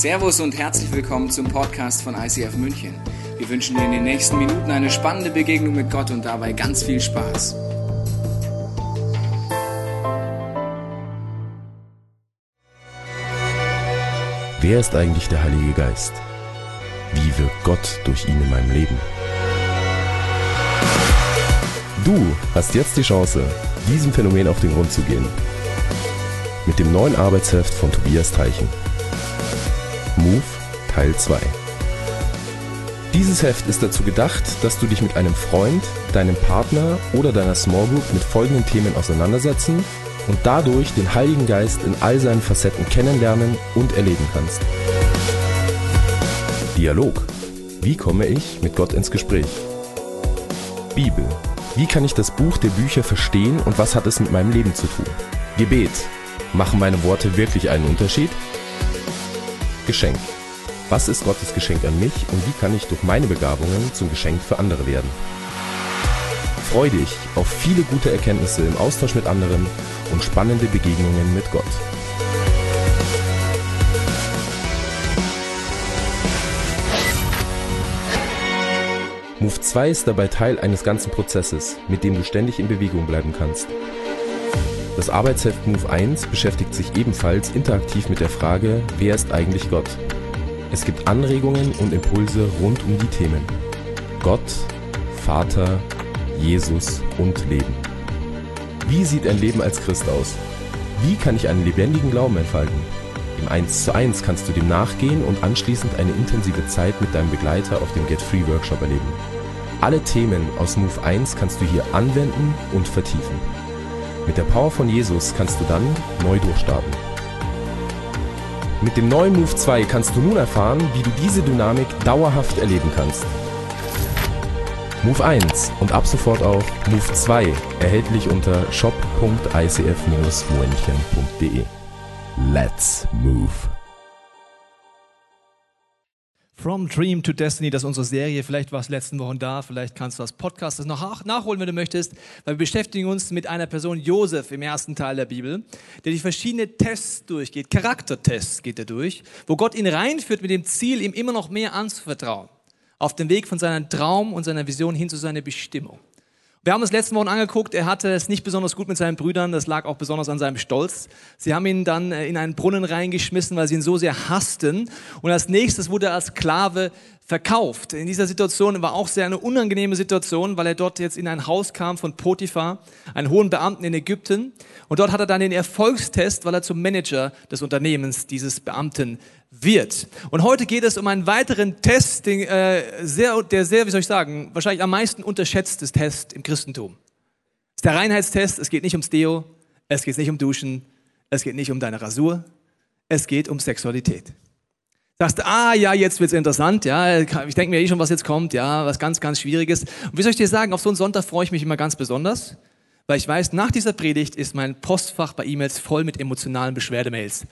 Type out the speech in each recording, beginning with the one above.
Servus und herzlich willkommen zum Podcast von ICF München. Wir wünschen dir in den nächsten Minuten eine spannende Begegnung mit Gott und dabei ganz viel Spaß. Wer ist eigentlich der Heilige Geist? Wie wirkt Gott durch ihn in meinem Leben? Du hast jetzt die Chance, diesem Phänomen auf den Grund zu gehen. Mit dem neuen Arbeitsheft von Tobias Teichen. Move Teil 2. Dieses Heft ist dazu gedacht, dass du dich mit einem Freund, deinem Partner oder deiner Small Group mit folgenden Themen auseinandersetzen und dadurch den Heiligen Geist in all seinen Facetten kennenlernen und erleben kannst. Dialog. Wie komme ich mit Gott ins Gespräch? Bibel. Wie kann ich das Buch der Bücher verstehen und was hat es mit meinem Leben zu tun? Gebet. Machen meine Worte wirklich einen Unterschied? Geschenk. Was ist Gottes Geschenk an mich und wie kann ich durch meine Begabungen zum Geschenk für andere werden? Freu dich auf viele gute Erkenntnisse im Austausch mit anderen und spannende Begegnungen mit Gott. Move 2 ist dabei Teil eines ganzen Prozesses, mit dem du ständig in Bewegung bleiben kannst. Das Arbeitsheft Move 1 beschäftigt sich ebenfalls interaktiv mit der Frage, wer ist eigentlich Gott? Es gibt Anregungen und Impulse rund um die Themen Gott, Vater, Jesus und Leben. Wie sieht ein Leben als Christ aus? Wie kann ich einen lebendigen Glauben entfalten? Im 1 zu 1 kannst du dem nachgehen und anschließend eine intensive Zeit mit deinem Begleiter auf dem Get Free Workshop erleben. Alle Themen aus Move 1 kannst du hier anwenden und vertiefen. Mit der Power von Jesus kannst du dann neu durchstarten. Mit dem neuen Move 2 kannst du nun erfahren, wie du diese Dynamik dauerhaft erleben kannst. Move 1 und ab sofort auch Move 2 erhältlich unter shop.icf-moenchen.de. Let's move! From Dream to Destiny, das ist unsere Serie. Vielleicht war es letzten Wochen da, vielleicht kannst du das Podcast das noch nachholen, wenn du möchtest. Weil wir beschäftigen uns mit einer Person, Josef, im ersten Teil der Bibel, der die verschiedenen Tests durchgeht. Charaktertests geht er durch, wo Gott ihn reinführt mit dem Ziel, ihm immer noch mehr anzuvertrauen. Auf dem Weg von seinem Traum und seiner Vision hin zu seiner Bestimmung. Wir haben uns letzten Wochen angeguckt, er hatte es nicht besonders gut mit seinen Brüdern, das lag auch besonders an seinem Stolz. Sie haben ihn dann äh, in einen Brunnen reingeschmissen, weil sie ihn so sehr hassten. Und als nächstes wurde er als Sklave verkauft. In dieser Situation war auch sehr eine unangenehme Situation, weil er dort jetzt in ein Haus kam von Potiphar, einen hohen Beamten in Ägypten. Und dort hat er dann den Erfolgstest, weil er zum Manager des Unternehmens dieses Beamten wird. Und heute geht es um einen weiteren Test, den, äh, sehr, der sehr, wie soll ich sagen, wahrscheinlich am meisten unterschätztes Test im Christentum. Es ist der Reinheitstest, es geht nicht ums Deo, es geht nicht um Duschen, es geht nicht um deine Rasur, es geht um Sexualität. Du, ah ja, jetzt wird's interessant, ja, ich denke mir eh schon, was jetzt kommt, ja, was ganz, ganz Schwieriges. Und wie soll ich dir sagen, auf so einen Sonntag freue ich mich immer ganz besonders, weil ich weiß, nach dieser Predigt ist mein Postfach bei E-Mails voll mit emotionalen Beschwerdemails.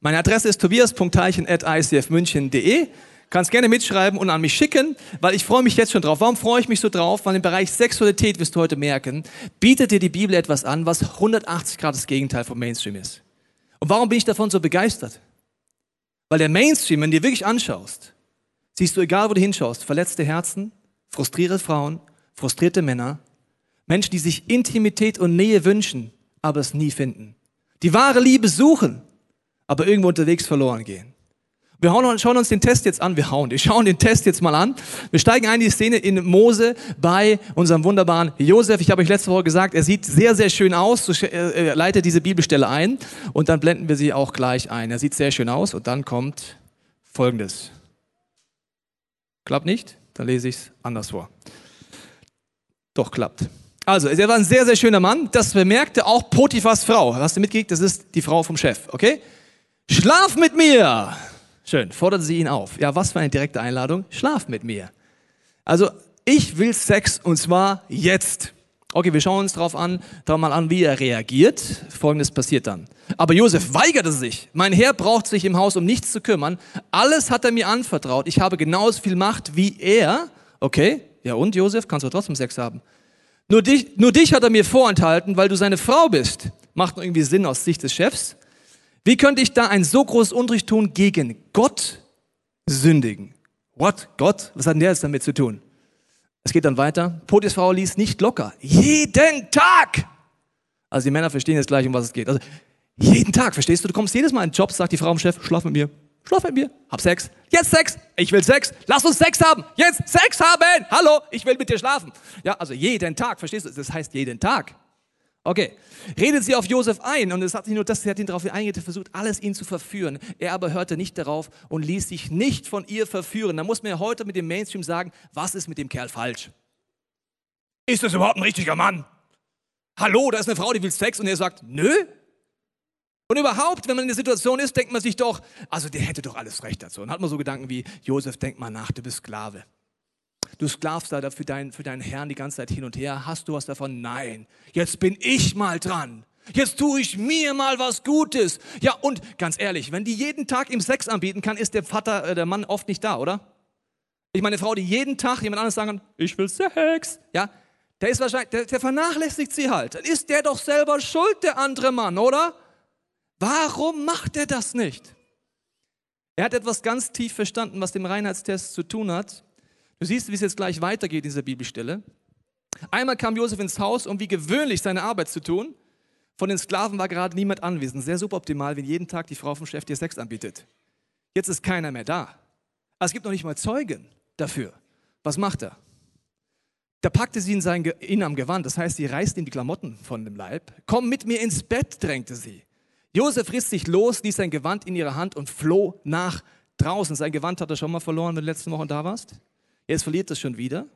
Meine Adresse ist tobias.teichen.icfmünchen.de. Kannst gerne mitschreiben und an mich schicken, weil ich freue mich jetzt schon drauf. Warum freue ich mich so drauf? Weil im Bereich Sexualität, wirst du heute merken, bietet dir die Bibel etwas an, was 180 Grad das Gegenteil vom Mainstream ist. Und warum bin ich davon so begeistert? Weil der Mainstream, wenn du dir wirklich anschaust, siehst du, egal wo du hinschaust, verletzte Herzen, frustrierte Frauen, frustrierte Männer, Menschen, die sich Intimität und Nähe wünschen, aber es nie finden. Die wahre Liebe suchen, aber irgendwo unterwegs verloren gehen. Wir schauen uns den Test jetzt an. Wir hauen, wir schauen den Test jetzt mal an. Wir steigen ein in die Szene in Mose bei unserem wunderbaren Josef. Ich habe euch letzte Woche gesagt, er sieht sehr, sehr schön aus. So, leitet diese Bibelstelle ein und dann blenden wir sie auch gleich ein. Er sieht sehr schön aus und dann kommt Folgendes. Klappt nicht? Dann lese ich es anders vor. Doch, klappt. Also, er war ein sehr, sehr schöner Mann. Das bemerkte auch Potiphas Frau. Hast du mitgekriegt? Das ist die Frau vom Chef, okay? Schlaf mit mir! Schön, forderte sie ihn auf. Ja, was für eine direkte Einladung. Schlaf mit mir. Also, ich will Sex und zwar jetzt. Okay, wir schauen uns darauf an, darauf mal an, wie er reagiert. Folgendes passiert dann. Aber Josef weigerte sich. Mein Herr braucht sich im Haus um nichts zu kümmern. Alles hat er mir anvertraut. Ich habe genauso viel Macht wie er. Okay, ja und Josef, kannst du trotzdem Sex haben. Nur dich, nur dich hat er mir vorenthalten, weil du seine Frau bist. Macht irgendwie Sinn aus Sicht des Chefs. Wie könnte ich da ein so großes Unrecht tun gegen Gott sündigen? What? Gott? Was hat denn der jetzt damit zu tun? Es geht dann weiter. Potis Frau ließ nicht locker. Jeden Tag! Also die Männer verstehen jetzt gleich, um was es geht. Also jeden Tag, verstehst du? Du kommst jedes Mal in den Job, sagt die Frau im Chef, schlaf mit mir. Schlaf mit mir. Hab Sex. Jetzt Sex. Ich will Sex. Lass uns Sex haben. Jetzt Sex haben. Hallo, ich will mit dir schlafen. Ja, also jeden Tag, verstehst du? Das heißt jeden Tag. Okay, redet sie auf Josef ein und es hat nicht nur das, sie hat ihn darauf eingeredet, versucht alles ihn zu verführen. Er aber hörte nicht darauf und ließ sich nicht von ihr verführen. Da muss man ja heute mit dem Mainstream sagen, was ist mit dem Kerl falsch? Ist das überhaupt ein richtiger Mann? Hallo, da ist eine Frau, die will Sex und er sagt, nö. Und überhaupt, wenn man in der Situation ist, denkt man sich doch, also der hätte doch alles recht dazu. Und hat man so Gedanken wie, Josef, denk mal nach, du bist Sklave. Du sklavst da für, dein, für deinen Herrn die ganze Zeit hin und her. Hast du was davon? Nein. Jetzt bin ich mal dran. Jetzt tue ich mir mal was Gutes. Ja, und ganz ehrlich, wenn die jeden Tag ihm Sex anbieten kann, ist der Vater, äh, der Mann oft nicht da, oder? Ich meine, eine Frau, die jeden Tag jemand anderes sagen kann, ich will Sex, ja, der ist wahrscheinlich, der, der vernachlässigt sie halt. Dann ist der doch selber schuld, der andere Mann, oder? Warum macht er das nicht? Er hat etwas ganz tief verstanden, was dem Reinheitstest zu tun hat. Du siehst, wie es jetzt gleich weitergeht in dieser Bibelstelle. Einmal kam Josef ins Haus, um wie gewöhnlich seine Arbeit zu tun. Von den Sklaven war gerade niemand anwesend. Sehr suboptimal, wenn jeden Tag die Frau vom Chef dir Sex anbietet. Jetzt ist keiner mehr da. Aber es gibt noch nicht mal Zeugen dafür. Was macht er? Da packte sie ihn, sein, ihn am Gewand, das heißt, sie reißt ihm die Klamotten von dem Leib. Komm mit mir ins Bett, drängte sie. Josef riss sich los, ließ sein Gewand in ihre Hand und floh nach draußen. Sein Gewand hat er schon mal verloren, wenn du letzte Woche da warst. Jetzt verliert es schon wieder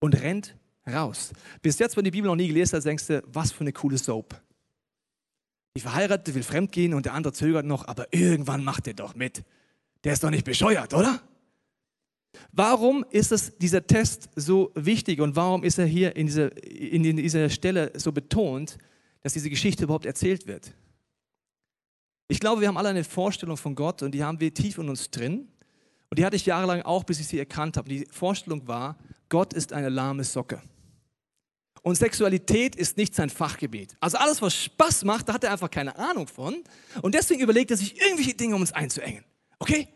und rennt raus. Bis jetzt, wenn du die Bibel noch nie gelesen hast, denkst du, was für eine coole Soap. Die Verheiratete will fremdgehen und der andere zögert noch, aber irgendwann macht er doch mit. Der ist doch nicht bescheuert, oder? Warum ist es, dieser Test so wichtig und warum ist er hier in dieser, in dieser Stelle so betont, dass diese Geschichte überhaupt erzählt wird? Ich glaube, wir haben alle eine Vorstellung von Gott und die haben wir tief in uns drin. Und die hatte ich jahrelang auch, bis ich sie erkannt habe. Die Vorstellung war, Gott ist eine lahme Socke. Und Sexualität ist nicht sein Fachgebiet. Also alles, was Spaß macht, da hat er einfach keine Ahnung von. Und deswegen überlegt er sich irgendwelche Dinge, um uns einzuengen. Okay?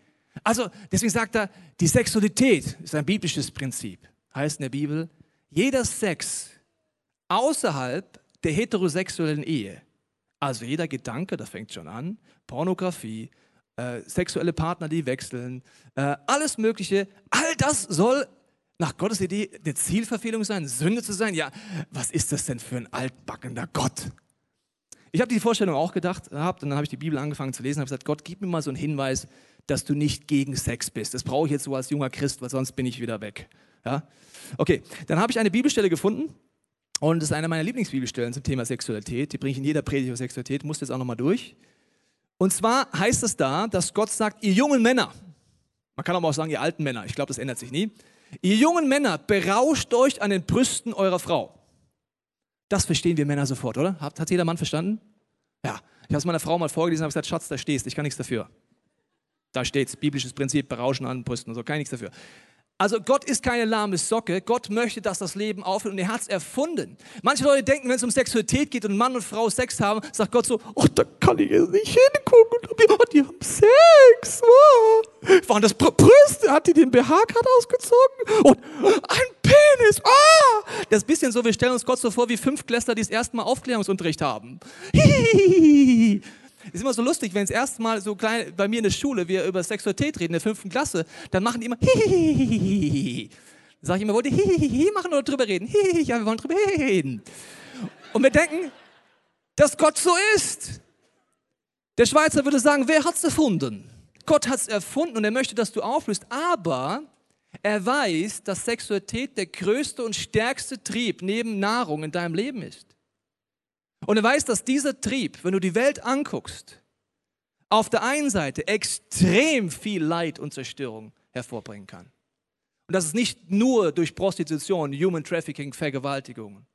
Also deswegen sagt er, die Sexualität ist ein biblisches Prinzip. Heißt in der Bibel, jeder Sex außerhalb der heterosexuellen Ehe, also jeder Gedanke, da fängt schon an, Pornografie, äh, sexuelle Partner, die wechseln, äh, alles Mögliche, all das soll nach Gottes Idee eine Zielverfehlung sein, Sünde zu sein. Ja, was ist das denn für ein altbackender Gott? Ich habe die Vorstellung auch gedacht, gehabt, und dann habe ich die Bibel angefangen zu lesen und habe gesagt, Gott, gib mir mal so einen Hinweis, dass du nicht gegen Sex bist. Das brauche ich jetzt so als junger Christ, weil sonst bin ich wieder weg. Ja? Okay, dann habe ich eine Bibelstelle gefunden und das ist eine meiner Lieblingsbibelstellen zum Thema Sexualität. Die bringe ich in jeder Predigt über Sexualität, muss jetzt auch nochmal durch. Und zwar heißt es da, dass Gott sagt, ihr jungen Männer, man kann aber auch sagen, ihr alten Männer, ich glaube, das ändert sich nie, ihr jungen Männer, berauscht euch an den Brüsten eurer Frau. Das verstehen wir Männer sofort, oder? Hat, hat jeder Mann verstanden? Ja, ich habe es meiner Frau mal vorgelesen und habe gesagt, Schatz, da stehst, ich kann nichts dafür. Da steht biblisches Prinzip, berauschen an den Brüsten und so, kann ich nichts dafür. Also Gott ist keine lahme Socke. Gott möchte, dass das Leben aufhört und er hat es erfunden. Manche Leute denken, wenn es um Sexualität geht und Mann und Frau Sex haben, sagt Gott so, oh, da kann ich jetzt nicht hingucken. Oh, die haben Sex. Oh. Waren das Brüste? Hat die den BH gerade ausgezogen? Und ein Penis. Oh. Das ist ein bisschen so, wir stellen uns Gott so vor wie fünf Klässler, die das erste Mal Aufklärungsunterricht haben. Hihihihi. Ist immer so lustig, wenn es erstmal so klein bei mir in der Schule wir über Sexualität reden in der fünften Klasse, dann machen die immer hihihihi. Dann sage ich immer, wollt ihr hihihihi machen oder drüber reden? Hihihi, ja, wir wollen drüber reden. Und wir denken, dass Gott so ist. Der Schweizer würde sagen, wer hat es erfunden? Gott hat es erfunden und er möchte, dass du auflöst. Aber er weiß, dass Sexualität der größte und stärkste Trieb neben Nahrung in deinem Leben ist. Und er weiß, dass dieser Trieb, wenn du die Welt anguckst, auf der einen Seite extrem viel Leid und Zerstörung hervorbringen kann. Und das ist nicht nur durch Prostitution, Human Trafficking, Vergewaltigungen,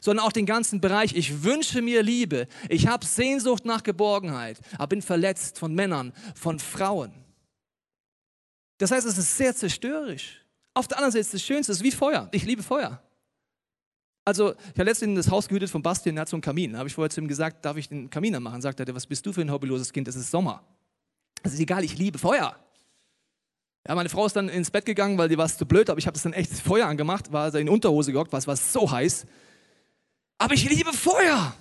sondern auch den ganzen Bereich, ich wünsche mir Liebe, ich habe Sehnsucht nach Geborgenheit, aber bin verletzt von Männern, von Frauen. Das heißt, es ist sehr zerstörerisch. Auf der anderen Seite ist das Schönste, es ist wie Feuer. Ich liebe Feuer. Also, ich habe letztens das Haus gehütet von Bastian, der hat so einen Kamin. Da habe ich vorher zu ihm gesagt, darf ich den Kamin anmachen? Sagt er, was bist du für ein hobbyloses Kind? Es ist Sommer. Es ist egal, ich liebe Feuer. Ja, meine Frau ist dann ins Bett gegangen, weil die war zu blöd, aber ich habe das dann echt Feuer angemacht, war also in Unterhose gehockt, weil es war so heiß. Aber ich liebe Feuer.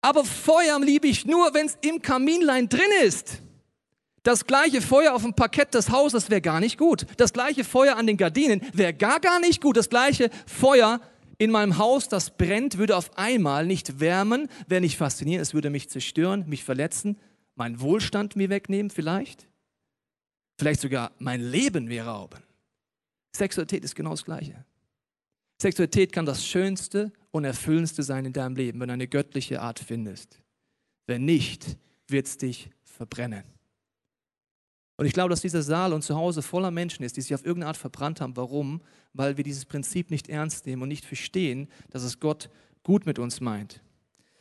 Aber Feuer liebe ich nur, wenn es im Kaminlein drin ist. Das gleiche Feuer auf dem Parkett des Hauses wäre gar nicht gut. Das gleiche Feuer an den Gardinen wäre gar, gar nicht gut. Das gleiche Feuer in meinem Haus, das brennt, würde auf einmal nicht wärmen, wäre nicht faszinierend, es würde mich zerstören, mich verletzen, meinen Wohlstand mir wegnehmen vielleicht. Vielleicht sogar mein Leben mir rauben. Sexualität ist genau das Gleiche. Sexualität kann das Schönste und Erfüllendste sein in deinem Leben, wenn du eine göttliche Art findest. Wenn nicht, wird es dich verbrennen. Und ich glaube, dass dieser Saal und zu Hause voller Menschen ist, die sich auf irgendeine Art verbrannt haben. Warum? Weil wir dieses Prinzip nicht ernst nehmen und nicht verstehen, dass es Gott gut mit uns meint.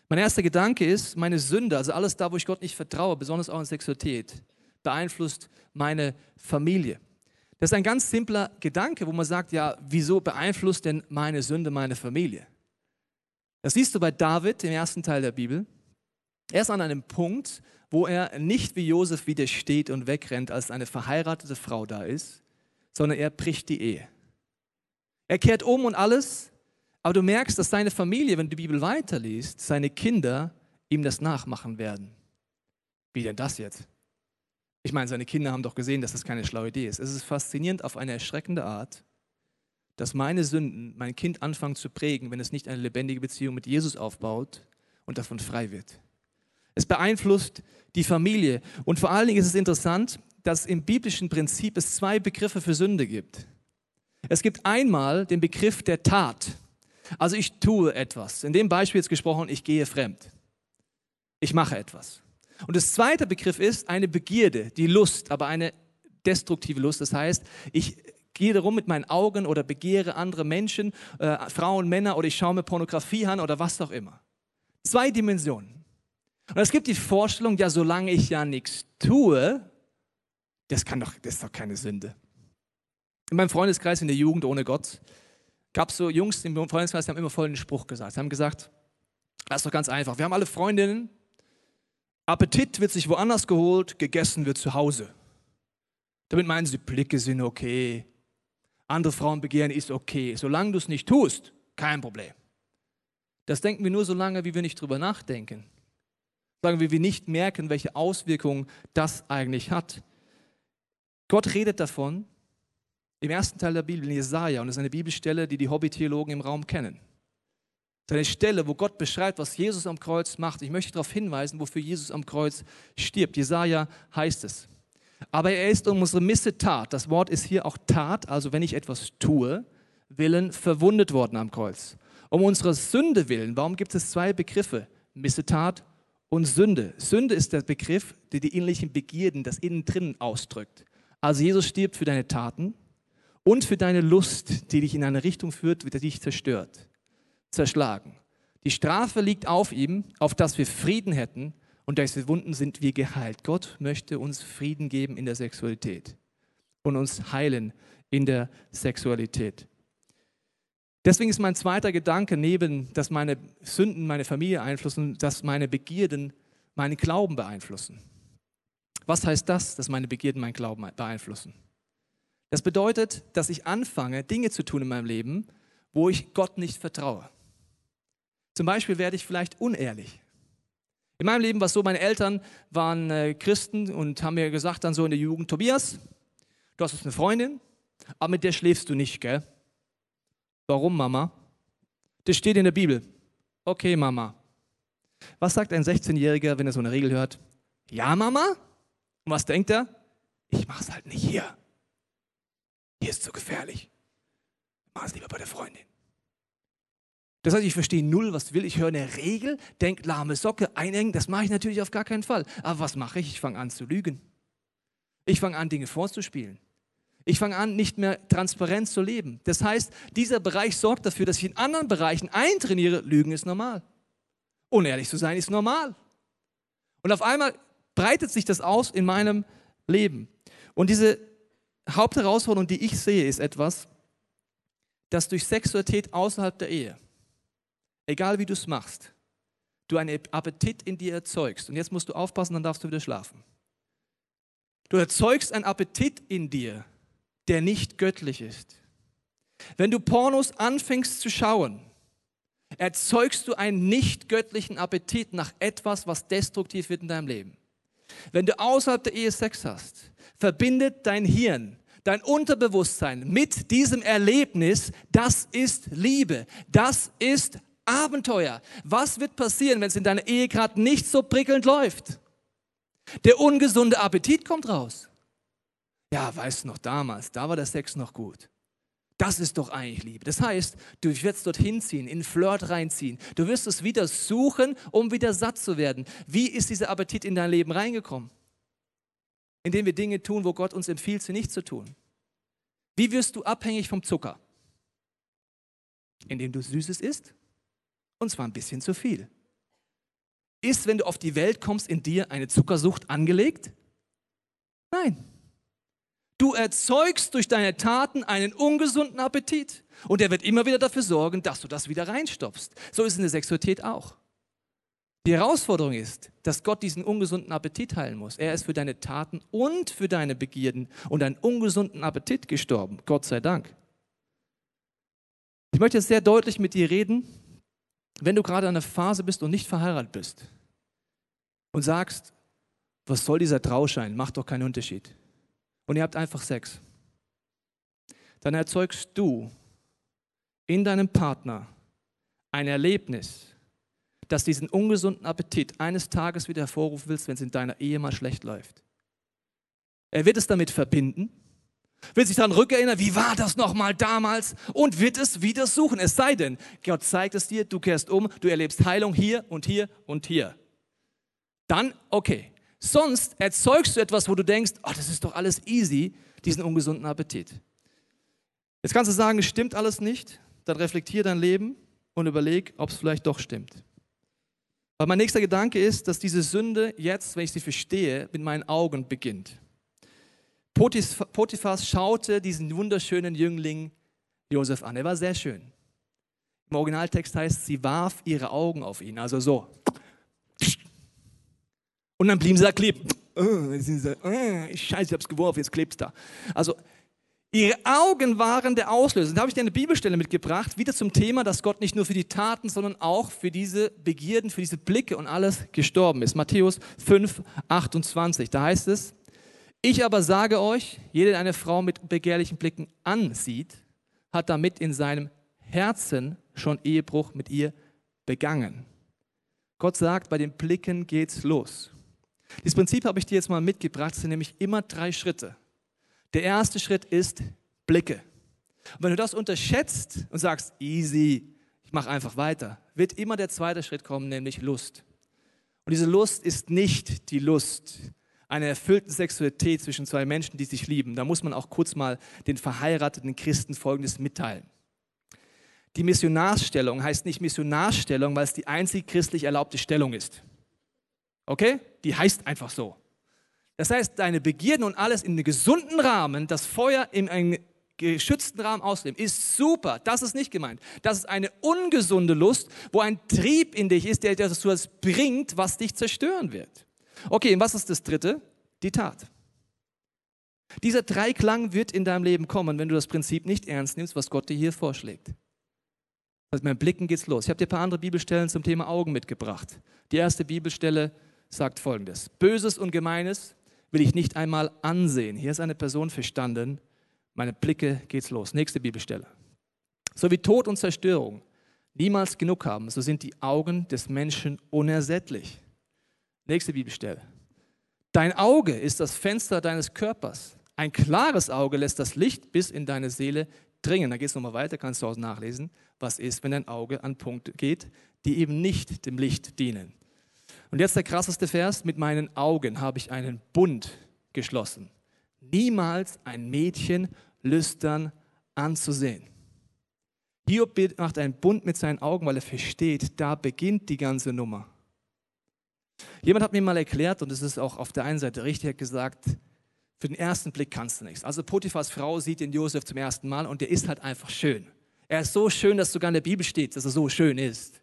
Mein erster Gedanke ist, meine Sünde, also alles da, wo ich Gott nicht vertraue, besonders auch in Sexualität, beeinflusst meine Familie. Das ist ein ganz simpler Gedanke, wo man sagt, ja, wieso beeinflusst denn meine Sünde meine Familie? Das siehst du bei David im ersten Teil der Bibel. Er ist an einem Punkt, wo er nicht wie Josef widersteht und wegrennt, als eine verheiratete Frau da ist, sondern er bricht die Ehe. Er kehrt um und alles, aber du merkst, dass seine Familie, wenn du die Bibel weiterliest, seine Kinder ihm das nachmachen werden. Wie denn das jetzt? Ich meine, seine Kinder haben doch gesehen, dass das keine schlaue Idee ist. Es ist faszinierend auf eine erschreckende Art, dass meine Sünden mein Kind anfangen zu prägen, wenn es nicht eine lebendige Beziehung mit Jesus aufbaut und davon frei wird. Es beeinflusst die Familie. Und vor allen Dingen ist es interessant, dass im biblischen Prinzip es zwei Begriffe für Sünde gibt. Es gibt einmal den Begriff der Tat. Also ich tue etwas. In dem Beispiel jetzt gesprochen, ich gehe fremd. Ich mache etwas. Und das zweite Begriff ist eine Begierde, die Lust, aber eine destruktive Lust. Das heißt, ich gehe darum mit meinen Augen oder begehre andere Menschen, äh, Frauen, Männer oder ich schaue mir Pornografie an oder was auch immer. Zwei Dimensionen. Und es gibt die Vorstellung, ja, solange ich ja nichts tue, das kann doch, das ist doch keine Sünde. In meinem Freundeskreis in der Jugend ohne Gott gab es so Jungs im Freundeskreis, die haben immer folgenden Spruch gesagt. Sie haben gesagt, das ist doch ganz einfach. Wir haben alle Freundinnen, Appetit wird sich woanders geholt, gegessen wird zu Hause. Damit meinen sie, Blicke sind okay, andere Frauen begehren ist okay. Solange du es nicht tust, kein Problem. Das denken wir nur so lange, wie wir nicht drüber nachdenken sagen wir, wir nicht merken, welche Auswirkungen das eigentlich hat. Gott redet davon im ersten Teil der Bibel, in Jesaja, und das ist eine Bibelstelle, die die Hobbytheologen im Raum kennen. Das ist eine Stelle, wo Gott beschreibt, was Jesus am Kreuz macht. Ich möchte darauf hinweisen, wofür Jesus am Kreuz stirbt. Jesaja heißt es. Aber er ist um unsere Missetat, das Wort ist hier auch Tat, also wenn ich etwas tue, willen verwundet worden am Kreuz. Um unsere Sünde willen, warum gibt es zwei Begriffe? Missetat und Sünde. Sünde ist der Begriff, der die innerlichen Begierden, das innen drin ausdrückt. Also Jesus stirbt für deine Taten und für deine Lust, die dich in eine Richtung führt, die dich zerstört, zerschlagen. Die Strafe liegt auf ihm, auf dass wir Frieden hätten und durch diese Wunden sind wir geheilt. Gott möchte uns Frieden geben in der Sexualität und uns heilen in der Sexualität. Deswegen ist mein zweiter Gedanke, neben, dass meine Sünden meine Familie beeinflussen, dass meine Begierden meinen Glauben beeinflussen. Was heißt das, dass meine Begierden meinen Glauben beeinflussen? Das bedeutet, dass ich anfange, Dinge zu tun in meinem Leben, wo ich Gott nicht vertraue. Zum Beispiel werde ich vielleicht unehrlich. In meinem Leben war es so, meine Eltern waren äh, Christen und haben mir gesagt dann so in der Jugend, Tobias, du hast jetzt eine Freundin, aber mit der schläfst du nicht, gell? Warum, Mama? Das steht in der Bibel. Okay, Mama. Was sagt ein 16-Jähriger, wenn er so eine Regel hört? Ja, Mama? Und was denkt er? Ich mach's halt nicht hier. Hier ist zu gefährlich. Mach es lieber bei der Freundin. Das heißt, ich verstehe null, was will. Ich höre eine Regel, denke, lahme Socke, einengen. Das mache ich natürlich auf gar keinen Fall. Aber was mache ich? Ich fange an zu lügen. Ich fange an, Dinge vorzuspielen. Ich fange an, nicht mehr transparent zu leben. Das heißt, dieser Bereich sorgt dafür, dass ich in anderen Bereichen eintrainiere, Lügen ist normal. Unehrlich zu sein ist normal. Und auf einmal breitet sich das aus in meinem Leben. Und diese Hauptherausforderung, die ich sehe, ist etwas, dass durch Sexualität außerhalb der Ehe, egal wie du es machst, du einen Appetit in dir erzeugst. Und jetzt musst du aufpassen, dann darfst du wieder schlafen. Du erzeugst einen Appetit in dir, der nicht göttlich ist. Wenn du Pornos anfängst zu schauen, erzeugst du einen nicht göttlichen Appetit nach etwas, was destruktiv wird in deinem Leben. Wenn du außerhalb der Ehe Sex hast, verbindet dein Hirn, dein Unterbewusstsein mit diesem Erlebnis, das ist Liebe, das ist Abenteuer. Was wird passieren, wenn es in deiner Ehe gerade nicht so prickelnd läuft? Der ungesunde Appetit kommt raus. Ja, weißt du noch damals, da war der Sex noch gut. Das ist doch eigentlich Liebe. Das heißt, du wirst dorthin ziehen, in Flirt reinziehen. Du wirst es wieder suchen, um wieder satt zu werden. Wie ist dieser Appetit in dein Leben reingekommen? Indem wir Dinge tun, wo Gott uns empfiehlt, sie nicht zu tun. Wie wirst du abhängig vom Zucker? Indem du Süßes isst und zwar ein bisschen zu viel. Ist, wenn du auf die Welt kommst, in dir eine Zuckersucht angelegt? Nein. Du erzeugst durch deine Taten einen ungesunden Appetit. Und er wird immer wieder dafür sorgen, dass du das wieder reinstopfst. So ist es in der Sexualität auch. Die Herausforderung ist, dass Gott diesen ungesunden Appetit heilen muss. Er ist für deine Taten und für deine Begierden und einen ungesunden Appetit gestorben. Gott sei Dank. Ich möchte jetzt sehr deutlich mit dir reden, wenn du gerade in einer Phase bist und nicht verheiratet bist und sagst, was soll dieser Trauschein, macht doch keinen Unterschied. Und ihr habt einfach Sex. Dann erzeugst du in deinem Partner ein Erlebnis, das diesen ungesunden Appetit eines Tages wieder hervorrufen willst, wenn es in deiner Ehe mal schlecht läuft. Er wird es damit verbinden wird sich daran rückerinnern, wie war das nochmal damals und wird es wieder suchen. Es sei denn, Gott zeigt es dir, du kehrst um, du erlebst Heilung hier und hier und hier. Dann okay. Sonst erzeugst du etwas, wo du denkst, oh, das ist doch alles easy, diesen ungesunden Appetit. Jetzt kannst du sagen, es stimmt alles nicht. Dann reflektier dein Leben und überleg, ob es vielleicht doch stimmt. Weil mein nächster Gedanke ist, dass diese Sünde jetzt, wenn ich sie verstehe, mit meinen Augen beginnt. Potiphas schaute diesen wunderschönen Jüngling Josef an. Er war sehr schön. Im Originaltext heißt, sie warf ihre Augen auf ihn, also so. Und dann blieben sie da kleben. Oh, scheiße, ich hab's geworfen, jetzt klebt's da. Also, ihre Augen waren der Auslöser. Da habe ich dir eine Bibelstelle mitgebracht, wieder zum Thema, dass Gott nicht nur für die Taten, sondern auch für diese Begierden, für diese Blicke und alles gestorben ist. Matthäus 5, 28. Da heißt es, ich aber sage euch, jeder, der eine Frau mit begehrlichen Blicken ansieht, hat damit in seinem Herzen schon Ehebruch mit ihr begangen. Gott sagt, bei den Blicken geht's los. Dieses Prinzip habe ich dir jetzt mal mitgebracht. Es sind nämlich immer drei Schritte. Der erste Schritt ist Blicke. Und wenn du das unterschätzt und sagst, easy, ich mache einfach weiter, wird immer der zweite Schritt kommen, nämlich Lust. Und diese Lust ist nicht die Lust einer erfüllten Sexualität zwischen zwei Menschen, die sich lieben, da muss man auch kurz mal den verheirateten Christen Folgendes mitteilen. Die Missionarsstellung heißt nicht Missionarsstellung, weil es die einzig christlich erlaubte Stellung ist. Okay? Die heißt einfach so. Das heißt, deine Begierden und alles in einem gesunden Rahmen, das Feuer in einem geschützten Rahmen ausleben, ist super. Das ist nicht gemeint. Das ist eine ungesunde Lust, wo ein Trieb in dich ist, der dir das bringt, was dich zerstören wird. Okay, und was ist das dritte? Die Tat. Dieser Dreiklang wird in deinem Leben kommen, wenn du das Prinzip nicht ernst nimmst, was Gott dir hier vorschlägt. Also mit Blicken geht's los. Ich habe dir ein paar andere Bibelstellen zum Thema Augen mitgebracht. Die erste Bibelstelle sagt folgendes: Böses und Gemeines will ich nicht einmal ansehen. Hier ist eine Person verstanden. Meine Blicke geht's los. Nächste Bibelstelle. So wie Tod und Zerstörung niemals genug haben, so sind die Augen des Menschen unersättlich. Nächste Bibelstelle. Dein Auge ist das Fenster deines Körpers. Ein klares Auge lässt das Licht bis in deine Seele dringen. Da geht es nochmal weiter, kannst du auch nachlesen, was ist, wenn dein Auge an Punkte geht, die eben nicht dem Licht dienen. Und jetzt der krasseste Vers, mit meinen Augen habe ich einen Bund geschlossen. Niemals ein Mädchen lüstern anzusehen. Hiob macht einen Bund mit seinen Augen, weil er versteht, da beginnt die ganze Nummer. Jemand hat mir mal erklärt, und es ist auch auf der einen Seite richtig, hat gesagt, für den ersten Blick kannst du nichts. Also Potiphas Frau sieht den Josef zum ersten Mal und der ist halt einfach schön. Er ist so schön, dass sogar in der Bibel steht, dass er so schön ist.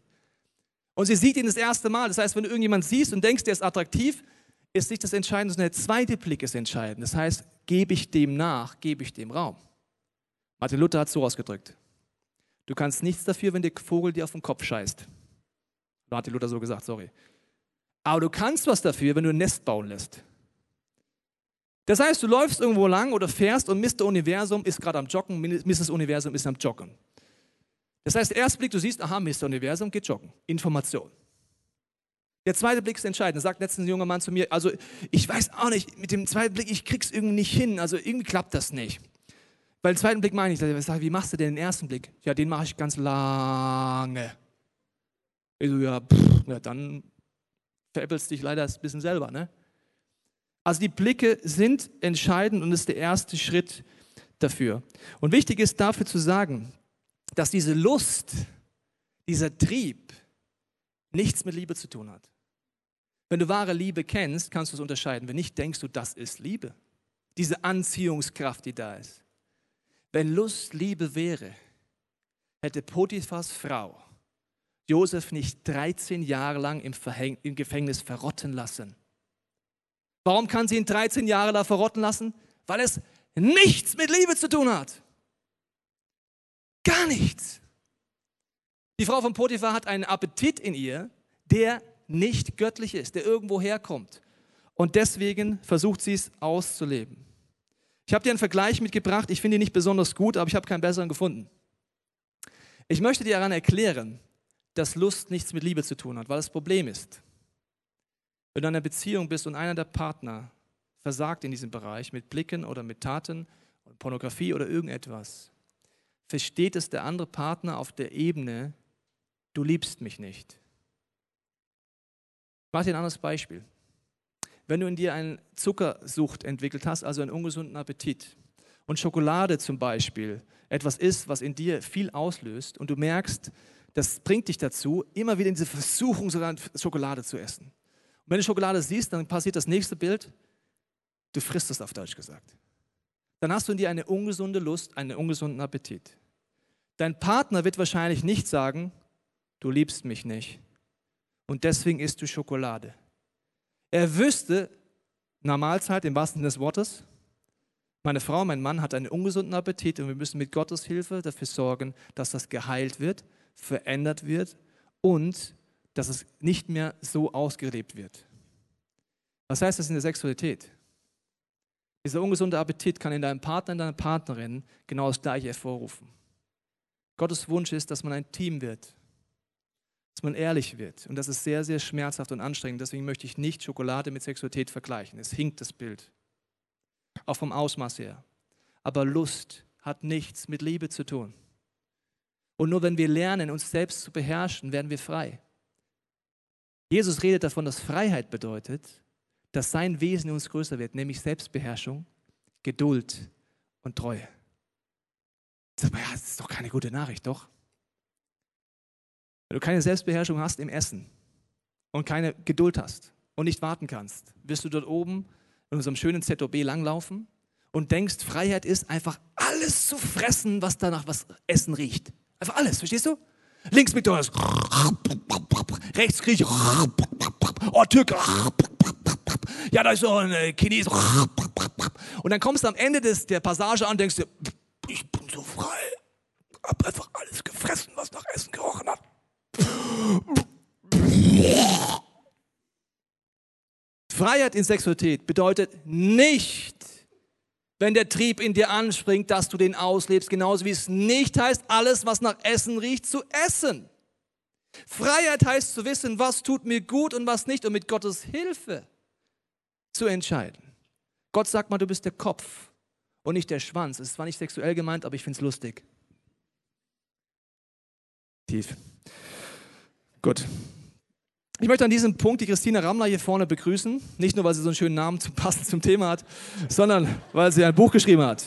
Und sie sieht ihn das erste Mal. Das heißt, wenn du irgendjemand siehst und denkst, der ist attraktiv, ist nicht das Entscheidende, sondern der zweite Blick ist entscheidend. Das heißt, gebe ich dem nach, gebe ich dem Raum. Martin Luther hat es so ausgedrückt. Du kannst nichts dafür, wenn der Vogel dir auf den Kopf scheißt. Martin Luther so gesagt, sorry. Aber du kannst was dafür, wenn du ein Nest bauen lässt. Das heißt, du läufst irgendwo lang oder fährst und Mr. Universum ist gerade am Joggen, Mrs. Universum ist am Joggen. Das heißt, der erste Blick, du siehst, aha, Mr. Universum geht joggen. Information. Der zweite Blick ist entscheidend. Da sagt letztens ein junger Mann zu mir, also ich weiß auch nicht, mit dem zweiten Blick, ich krieg's irgendwie nicht hin. Also irgendwie klappt das nicht. Weil den zweiten Blick meine ich, ich sage, wie machst du denn den ersten Blick? Ja, den mache ich ganz lange. Ich so, ja, pff, na, dann veräppelst dich leider ein bisschen selber. Ne? Also die Blicke sind entscheidend und ist der erste Schritt dafür. Und wichtig ist dafür zu sagen, dass diese Lust, dieser Trieb nichts mit Liebe zu tun hat. Wenn du wahre Liebe kennst, kannst du es unterscheiden. Wenn nicht, denkst du, das ist Liebe. Diese Anziehungskraft, die da ist. Wenn Lust Liebe wäre, hätte Potiphas Frau Josef nicht 13 Jahre lang im, im Gefängnis verrotten lassen. Warum kann sie ihn 13 Jahre da verrotten lassen? Weil es nichts mit Liebe zu tun hat. Gar nichts. Die Frau von Potiphar hat einen Appetit in ihr, der nicht göttlich ist, der irgendwo herkommt. Und deswegen versucht sie es auszuleben. Ich habe dir einen Vergleich mitgebracht. Ich finde ihn nicht besonders gut, aber ich habe keinen besseren gefunden. Ich möchte dir daran erklären, dass Lust nichts mit Liebe zu tun hat, weil das Problem ist, wenn du in einer Beziehung bist und einer der Partner versagt in diesem Bereich mit Blicken oder mit Taten, Pornografie oder irgendetwas, versteht es der andere Partner auf der Ebene, du liebst mich nicht. Ich mache dir ein anderes Beispiel. Wenn du in dir eine Zuckersucht entwickelt hast, also einen ungesunden Appetit, und Schokolade zum Beispiel etwas ist, was in dir viel auslöst, und du merkst, das bringt dich dazu, immer wieder in diese Versuchung, sogar Schokolade zu essen. Und wenn du Schokolade siehst, dann passiert das nächste Bild, du frisst es auf Deutsch gesagt. Dann hast du in dir eine ungesunde Lust, einen ungesunden Appetit. Dein Partner wird wahrscheinlich nicht sagen, du liebst mich nicht. Und deswegen isst du Schokolade. Er wüsste, nach Mahlzeit im wahrsten Sinne des Wortes, meine Frau, mein Mann hat einen ungesunden Appetit und wir müssen mit Gottes Hilfe dafür sorgen, dass das geheilt wird verändert wird und dass es nicht mehr so ausgelebt wird. Was heißt das in der Sexualität? Dieser ungesunde Appetit kann in deinem Partner, in deiner Partnerin genau das Gleiche hervorrufen. Gottes Wunsch ist, dass man ein Team wird, dass man ehrlich wird. Und das ist sehr, sehr schmerzhaft und anstrengend. Deswegen möchte ich nicht Schokolade mit Sexualität vergleichen. Es hinkt das Bild. Auch vom Ausmaß her. Aber Lust hat nichts mit Liebe zu tun. Und nur wenn wir lernen, uns selbst zu beherrschen, werden wir frei. Jesus redet davon, dass Freiheit bedeutet, dass sein Wesen in uns größer wird, nämlich Selbstbeherrschung, Geduld und Treue. Sag mal, ja, das ist doch keine gute Nachricht, doch? Wenn du keine Selbstbeherrschung hast im Essen und keine Geduld hast und nicht warten kannst, wirst du dort oben in unserem schönen ZOB langlaufen und denkst, Freiheit ist einfach alles zu fressen, was danach was Essen riecht. Einfach alles, verstehst du? Links McDonalds. Rechts Grieche. Oh, Türke. Ja, da ist so ein äh, Chines. Und dann kommst du am Ende des, der Passage an und denkst dir, ich bin so frei. Hab einfach alles gefressen, was nach Essen gerochen hat. Freiheit in Sexualität bedeutet nicht, wenn der Trieb in dir anspringt, dass du den auslebst, genauso wie es nicht heißt, alles, was nach Essen riecht, zu essen. Freiheit heißt zu wissen, was tut mir gut und was nicht und mit Gottes Hilfe zu entscheiden. Gott sagt mal, du bist der Kopf und nicht der Schwanz. Es ist zwar nicht sexuell gemeint, aber ich finde es lustig. Tief. Gut. Ich möchte an diesem Punkt die Christina Rammler hier vorne begrüßen. Nicht nur, weil sie so einen schönen Namen zu, passend zum Thema hat, sondern weil sie ein Buch geschrieben hat.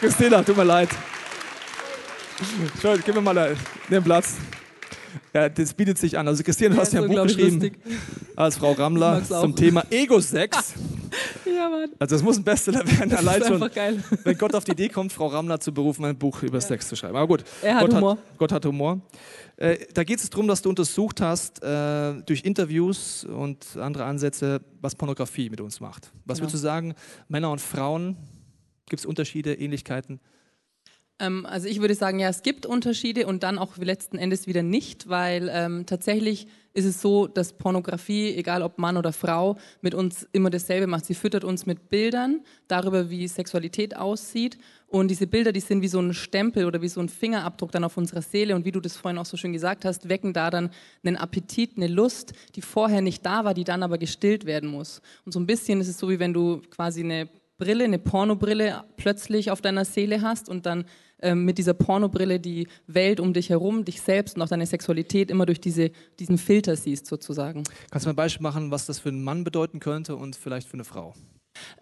Christina, tut mir leid. Schau, gib mir mal den Platz. Ja, das bietet sich an. Also Christina, du hast ja ein Buch geschrieben lustig. als Frau Rammler zum Thema Ego-Sex. Ja, Mann. Also es muss ein Bestseller werden, das allein ist schon, geil. wenn Gott auf die Idee kommt, Frau Ramler zu berufen, ein Buch über Sex zu schreiben. Aber gut, hat Gott, Humor. Hat, Gott hat Humor. Äh, da geht es darum, dass du untersucht hast, äh, durch Interviews und andere Ansätze, was Pornografie mit uns macht. Was Genau. würdest du sagen, Männer und Frauen, gibt es Unterschiede, Ähnlichkeiten? Ähm, also ich würde sagen, ja, es gibt Unterschiede und dann auch letzten Endes wieder nicht, weil ähm, tatsächlich ist es so, dass Pornografie, egal ob Mann oder Frau, mit uns immer dasselbe macht. Sie füttert uns mit Bildern darüber, wie Sexualität aussieht. Und diese Bilder, die sind wie so ein Stempel oder wie so ein Fingerabdruck dann auf unserer Seele. Und wie du das vorhin auch so schön gesagt hast, wecken da dann einen Appetit, eine Lust, die vorher nicht da war, die dann aber gestillt werden muss. Und so ein bisschen ist es so, wie wenn du quasi eine Brille, eine Pornobrille plötzlich auf deiner Seele hast und dann ähm, mit dieser Pornobrille die Welt um dich herum, dich selbst und auch deine Sexualität immer durch diese, diesen Filter siehst sozusagen. Kannst du mir ein Beispiel machen, was das für einen Mann bedeuten könnte und vielleicht für eine Frau?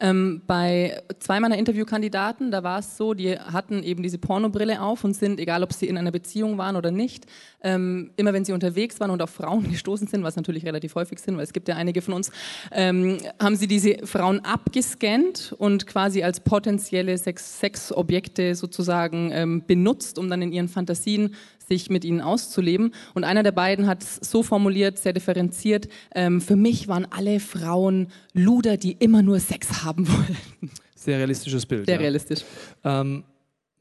Ähm, bei zwei meiner Interviewkandidaten, da war es so, die hatten eben diese Pornobrille auf und sind, egal ob sie in einer Beziehung waren oder nicht, ähm, immer wenn sie unterwegs waren und auf Frauen gestoßen sind, was natürlich relativ häufig sind, weil es gibt ja einige von uns, ähm, haben sie diese Frauen abgescannt und quasi als potenzielle Sex Sexobjekte sozusagen ähm, benutzt, um dann in ihren Fantasien sich mit ihnen auszuleben. Und einer der beiden hat es so formuliert, sehr differenziert, ähm, für mich waren alle Frauen Luder, die immer nur Sex haben wollten. Sehr realistisches Bild. Sehr ja. realistisch. Ähm,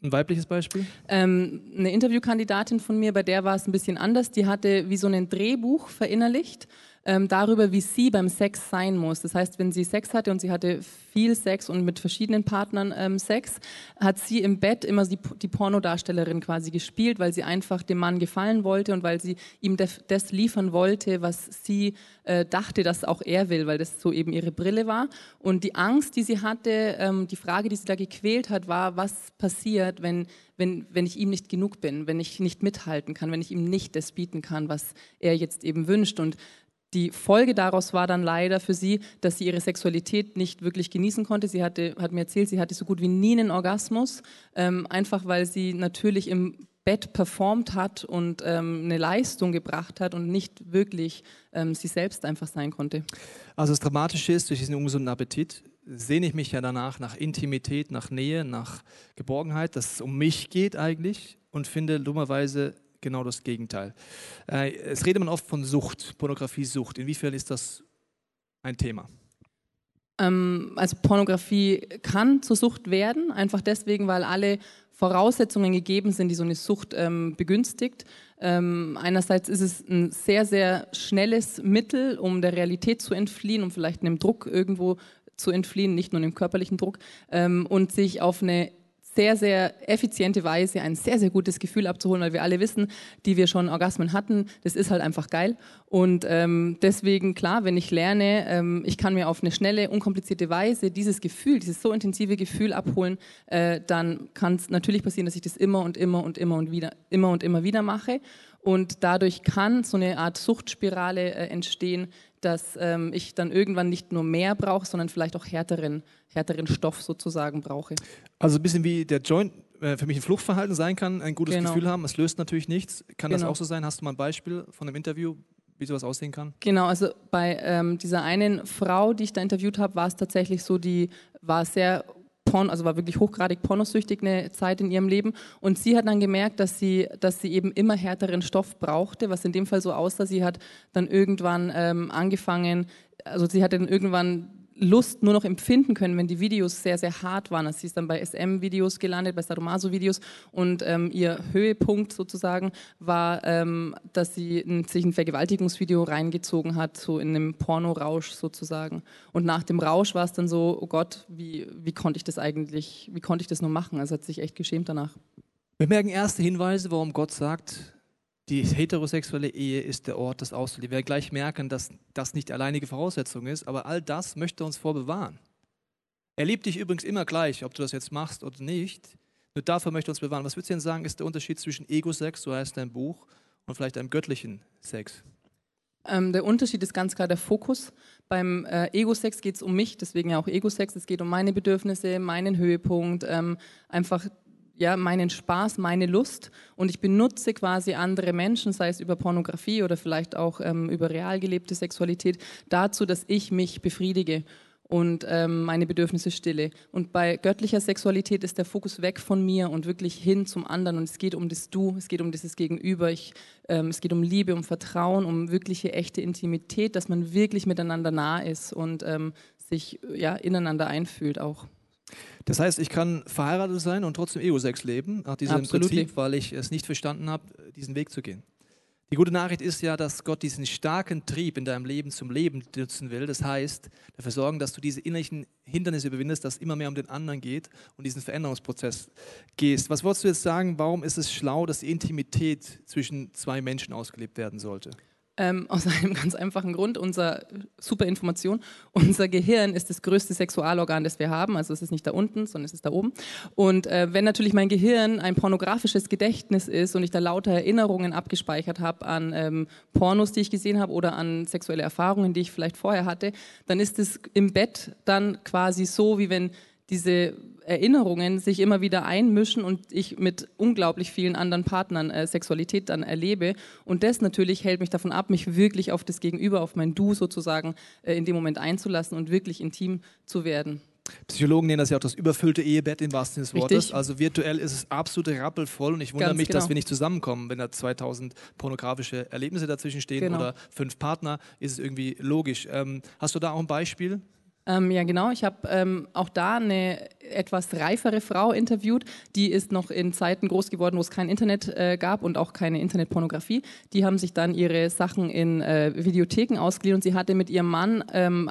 ein weibliches Beispiel? Ähm, eine Interviewkandidatin von mir, bei der war es ein bisschen anders. Die hatte wie so ein Drehbuch verinnerlicht ähm, darüber, wie sie beim Sex sein muss. Das heißt, wenn sie Sex hatte und sie hatte viel Sex und mit verschiedenen Partnern ähm, Sex, hat sie im Bett immer die, die Pornodarstellerin quasi gespielt, weil sie einfach dem Mann gefallen wollte und weil sie ihm das liefern wollte, was sie äh, dachte, dass auch er will, weil das so eben ihre Brille war. Und die Angst, die sie hatte, ähm, die Frage, die sie da gequält hat, war, was passiert, wenn, wenn, wenn ich ihm nicht genug bin, wenn ich nicht mithalten kann, wenn ich ihm nicht das bieten kann, was er jetzt eben wünscht. Und die Folge daraus war dann leider für sie, dass sie ihre Sexualität nicht wirklich genießen konnte. Sie hatte, hat mir erzählt, sie hatte so gut wie nie einen Orgasmus, ähm, einfach weil sie natürlich im Bett performt hat und ähm, eine Leistung gebracht hat und nicht wirklich ähm, sie selbst einfach sein konnte. Also das Dramatische ist, durch diesen ungesunden Appetit sehne ich mich ja danach nach Intimität, nach Nähe, nach Geborgenheit, dass es um mich geht eigentlich und finde dummerweise genau das Gegenteil. Äh, es redet man oft von Sucht, Pornografie-Sucht. Inwiefern ist das ein Thema? Ähm, also Pornografie kann zur Sucht werden, einfach deswegen, weil alle Voraussetzungen gegeben sind, die so eine Sucht ähm, begünstigt. Ähm, einerseits ist es ein sehr, sehr schnelles Mittel, um der Realität zu entfliehen, um vielleicht einem Druck irgendwo zu entfliehen, nicht nur einem körperlichen Druck, ähm, und sich auf eine sehr, sehr effiziente Weise ein sehr, sehr gutes Gefühl abzuholen, weil wir alle wissen, die wir schon Orgasmen hatten, das ist halt einfach geil. Und ähm, deswegen, klar, wenn ich lerne, ähm, ich kann mir auf eine schnelle, unkomplizierte Weise dieses Gefühl, dieses so intensive Gefühl abholen, äh, dann kann es natürlich passieren, dass ich das immer und immer und immer und wieder, immer und immer wieder mache. Und dadurch kann so eine Art Suchtspirale äh, entstehen, dass ähm, ich dann irgendwann nicht nur mehr brauche, sondern vielleicht auch härteren, härteren Stoff sozusagen brauche. Also ein bisschen wie der Joint äh, für mich ein Fluchtverhalten sein kann, ein gutes Genau. Gefühl haben. Es löst natürlich nichts. Kann das Genau. auch so sein? Hast du mal ein Beispiel von einem Interview, wie sowas aussehen kann? Genau, also bei ähm, dieser einen Frau, die ich da interviewt habe, war es tatsächlich so, die war sehr porn, also war wirklich hochgradig pornosüchtig eine Zeit in ihrem Leben und sie hat dann gemerkt, dass sie, dass sie eben immer härteren Stoff brauchte, was in dem Fall so aussah. Sie hat dann irgendwann ähm, angefangen, also sie hatte dann irgendwann Lust nur noch empfinden können, wenn die Videos sehr, sehr hart waren. Also sie ist dann bei SM-Videos gelandet, bei Sadomaso-Videos und ähm, ihr Höhepunkt sozusagen war, ähm, dass sie ein, sich ein Vergewaltigungsvideo reingezogen hat, so in einem Pornorausch sozusagen. Und nach dem Rausch war es dann so, oh Gott, wie, wie konnte ich das eigentlich, wie konnte ich das nur machen? Also hat sich echt geschämt danach. Wir merken erste Hinweise, warum Gott sagt, die heterosexuelle Ehe ist der Ort des Auslebens. Wir werden gleich merken, dass das nicht alleinige Voraussetzung ist, aber all das möchte uns vorbewahren. Er liebt dich übrigens immer gleich, ob du das jetzt machst oder nicht. Nur dafür möchte uns bewahren. Was würdest du denn sagen, ist der Unterschied zwischen Ego-Sex, so heißt dein Buch, und vielleicht einem göttlichen Sex? Ähm, der Unterschied ist ganz klar der Fokus. Beim äh, Ego-Sex geht es um mich, deswegen ja auch Ego-Sex. Es geht um meine Bedürfnisse, meinen Höhepunkt, ähm, einfach ja, meinen Spaß, meine Lust. Und ich benutze quasi andere Menschen, sei es über Pornografie oder vielleicht auch ähm, über real gelebte Sexualität, dazu, dass ich mich befriedige. und ähm, meine Bedürfnisse stille. Und bei göttlicher Sexualität ist der Fokus weg von mir und wirklich hin zum anderen. Und es geht um das Du, es geht um dieses Gegenüber, ich, ähm, es geht um Liebe, um Vertrauen, um wirkliche echte Intimität, dass man wirklich miteinander nah ist und ähm, sich ja, ineinander einfühlt auch. Das heißt, ich kann verheiratet sein und trotzdem Ego-Sex leben, nach diesem Absolut. Prinzip, weil ich es nicht verstanden habe, diesen Weg zu gehen. Die gute Nachricht ist ja, dass Gott diesen starken Trieb in deinem Leben zum Leben nutzen will. Das heißt, dafür sorgen, dass du diese innerlichen Hindernisse überwindest, dass es immer mehr um den anderen geht und diesen Veränderungsprozess gehst. Was wolltest du jetzt sagen? Warum ist es schlau, dass die Intimität zwischen zwei Menschen ausgelebt werden sollte? Ähm, aus einem ganz einfachen Grund, unser super Information, unser Gehirn ist das größte Sexualorgan, das wir haben. Also es ist nicht da unten, sondern es ist da oben. Und äh, wenn natürlich mein Gehirn ein pornografisches Gedächtnis ist und ich da lauter Erinnerungen abgespeichert habe an ähm, Pornos, die ich gesehen habe oder an sexuelle Erfahrungen, die ich vielleicht vorher hatte, dann ist es im Bett dann quasi so, wie wenn diese Erinnerungen sich immer wieder einmischen und ich mit unglaublich vielen anderen Partnern äh, Sexualität dann erlebe. Und das natürlich hält mich davon ab, mich wirklich auf das Gegenüber, auf mein Du sozusagen äh, in dem Moment einzulassen und wirklich intim zu werden. Psychologen nennen das ja auch das überfüllte Ehebett im wahrsten Sinne des Wortes. Richtig. Also virtuell ist es absolut rappelvoll und ich wundere Ganz mich, dass genau. wir nicht zusammenkommen, wenn da 2000 pornografische Erlebnisse dazwischen stehen Genau. oder fünf Partner, ist es irgendwie logisch. Ähm, hast du da auch ein Beispiel? Ähm, ja, genau. Ich habe ähm, auch da eine etwas reifere Frau interviewt. Die ist noch in Zeiten groß geworden, wo es kein Internet äh, gab und auch keine Internetpornografie. Die haben sich dann ihre Sachen in äh, Videotheken ausgeliehen und sie hatte mit ihrem Mann ähm,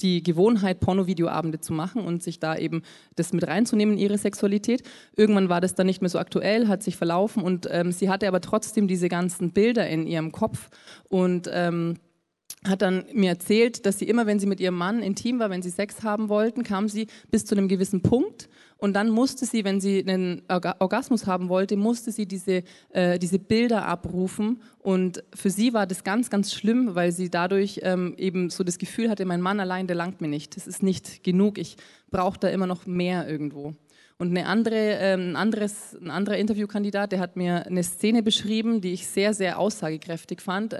die Gewohnheit, Pornovideoabende zu machen und sich da eben das mit reinzunehmen in ihre Sexualität. Irgendwann war das dann nicht mehr so aktuell, hat sich verlaufen und ähm, sie hatte aber trotzdem diese ganzen Bilder in ihrem Kopf und ähm, hat dann mir erzählt, dass sie immer, wenn sie mit ihrem Mann intim war, wenn sie Sex haben wollten, kam sie bis zu einem gewissen Punkt und dann musste sie, wenn sie einen Orga Orgasmus haben wollte, musste sie diese, äh, diese Bilder abrufen und für sie war das ganz, ganz schlimm, weil sie dadurch ähm, eben so das Gefühl hatte, mein Mann allein, der langt mir nicht, das ist nicht genug, ich brauche da immer noch mehr irgendwo. Und eine andere, ähm, ein, anderes, ein anderer Interviewkandidat, der hat mir eine Szene beschrieben, die ich sehr, sehr aussagekräftig fand.